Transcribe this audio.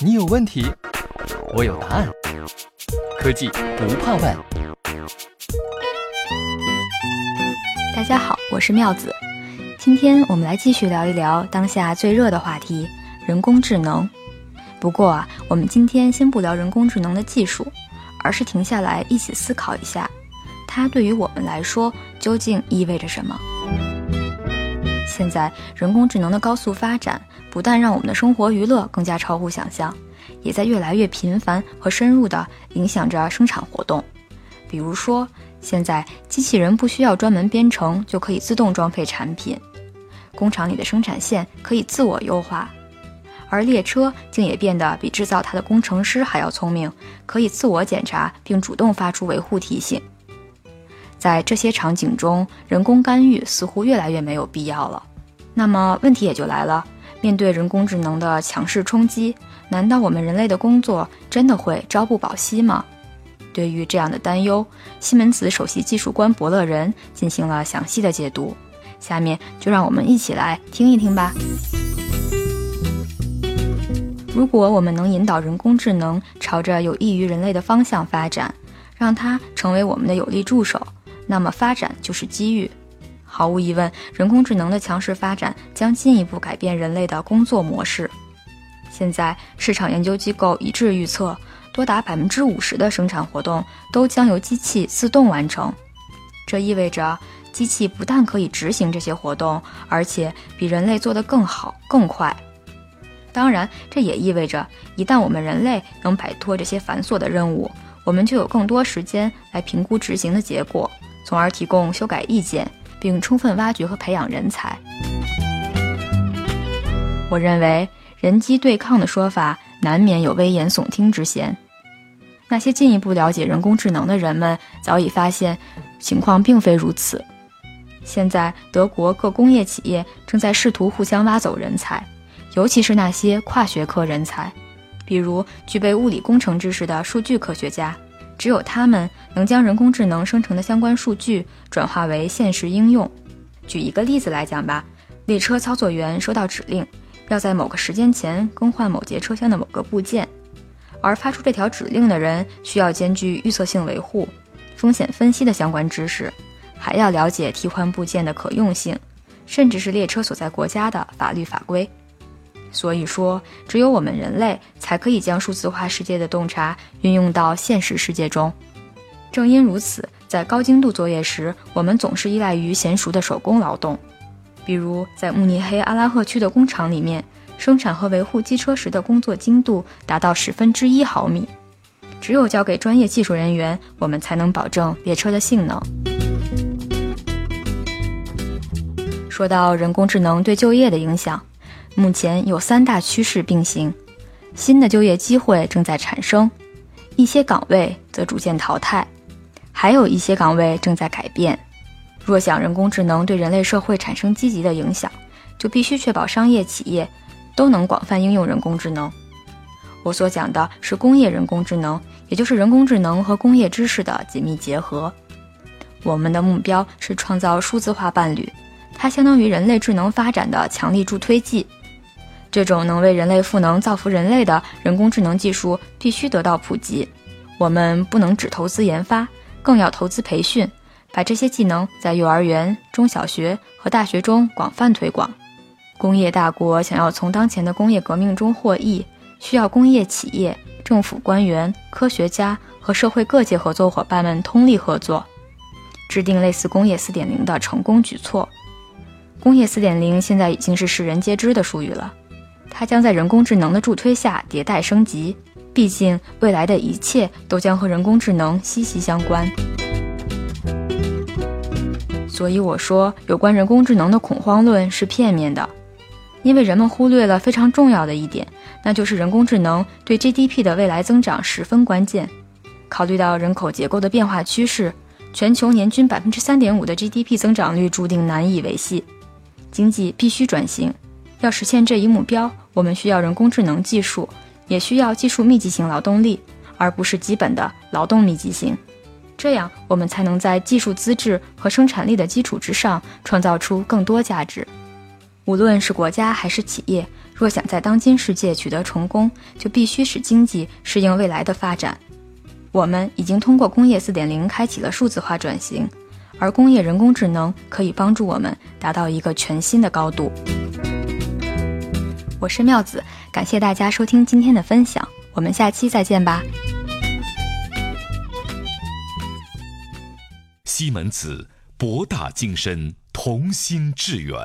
你有问题，我有答案。科技不怕问。大家好，我是妙子。今天我们来继续聊一聊当下最热的话题——人工智能。不过啊，我们今天先不聊人工智能的技术，而是停下来一起思考一下，它对于我们来说究竟意味着什么。现在人工智能的高速发展，不但让我们的生活娱乐更加超乎想象，也在越来越频繁和深入地影响着生产活动。比如说，现在机器人不需要专门编程就可以自动装配产品，工厂里的生产线可以自我优化，而列车竟也变得比制造它的工程师还要聪明，可以自我检查并主动发出维护提醒。在这些场景中，人工干预似乎越来越没有必要了。那么问题也就来了：面对人工智能的强势冲击，难道我们人类的工作真的会朝不保夕吗？对于这样的担忧，西门子首席技术官伯乐人进行了详细的解读。下面就让我们一起来听一听吧。如果我们能引导人工智能朝着有益于人类的方向发展，让它成为我们的有力助手。那么发展就是机遇，毫无疑问，人工智能的强势发展将进一步改变人类的工作模式。现在，市场研究机构一致预测，多达百分之五十的生产活动都将由机器自动完成。这意味着，机器不但可以执行这些活动，而且比人类做得更好、更快。当然，这也意味着，一旦我们人类能摆脱这些繁琐的任务，我们就有更多时间来评估执行的结果。从而提供修改意见，并充分挖掘和培养人才。我认为人机对抗的说法难免有危言耸听之嫌。那些进一步了解人工智能的人们早已发现，情况并非如此。现在，德国各工业企业正在试图互相挖走人才，尤其是那些跨学科人才，比如具备物理工程知识的数据科学家。只有他们能将人工智能生成的相关数据转化为现实应用。举一个例子来讲吧，列车操作员收到指令，要在某个时间前更换某节车厢的某个部件，而发出这条指令的人需要兼具预测性维护、风险分析的相关知识，还要了解替换部件的可用性，甚至是列车所在国家的法律法规。所以说，只有我们人类才可以将数字化世界的洞察运用到现实世界中。正因如此，在高精度作业时，我们总是依赖于娴熟的手工劳动。比如，在慕尼黑阿拉赫区的工厂里面，生产和维护机车时的工作精度达到十分之一毫米。只有交给专业技术人员，我们才能保证列车的性能。说到人工智能对就业的影响。目前有三大趋势并行，新的就业机会正在产生，一些岗位则逐渐淘汰，还有一些岗位正在改变。若想人工智能对人类社会产生积极的影响，就必须确保商业企业都能广泛应用人工智能。我所讲的是工业人工智能，也就是人工智能和工业知识的紧密结合。我们的目标是创造数字化伴侣，它相当于人类智能发展的强力助推剂。这种能为人类赋能、造福人类的人工智能技术必须得到普及。我们不能只投资研发，更要投资培训，把这些技能在幼儿园、中小学和大学中广泛推广。工业大国想要从当前的工业革命中获益，需要工业企业、政府官员、科学家和社会各界合作伙伴们通力合作，制定类似工业4.0的成功举措。工业4.0现在已经是世人皆知的术语了。它将在人工智能的助推下迭代升级，毕竟未来的一切都将和人工智能息息相关。所以我说，有关人工智能的恐慌论是片面的，因为人们忽略了非常重要的一点，那就是人工智能对 GDP 的未来增长十分关键。考虑到人口结构的变化趋势，全球年均百分之三点五的 GDP 增长率注定难以维系，经济必须转型。要实现这一目标，我们需要人工智能技术，也需要技术密集型劳动力，而不是基本的劳动密集型。这样，我们才能在技术资质和生产力的基础之上，创造出更多价值。无论是国家还是企业，若想在当今世界取得成功，就必须使经济适应未来的发展。我们已经通过工业4.0开启了数字化转型，而工业人工智能可以帮助我们达到一个全新的高度。我是妙子，感谢大家收听今天的分享，我们下期再见吧。西门子，博大精深，同心致远。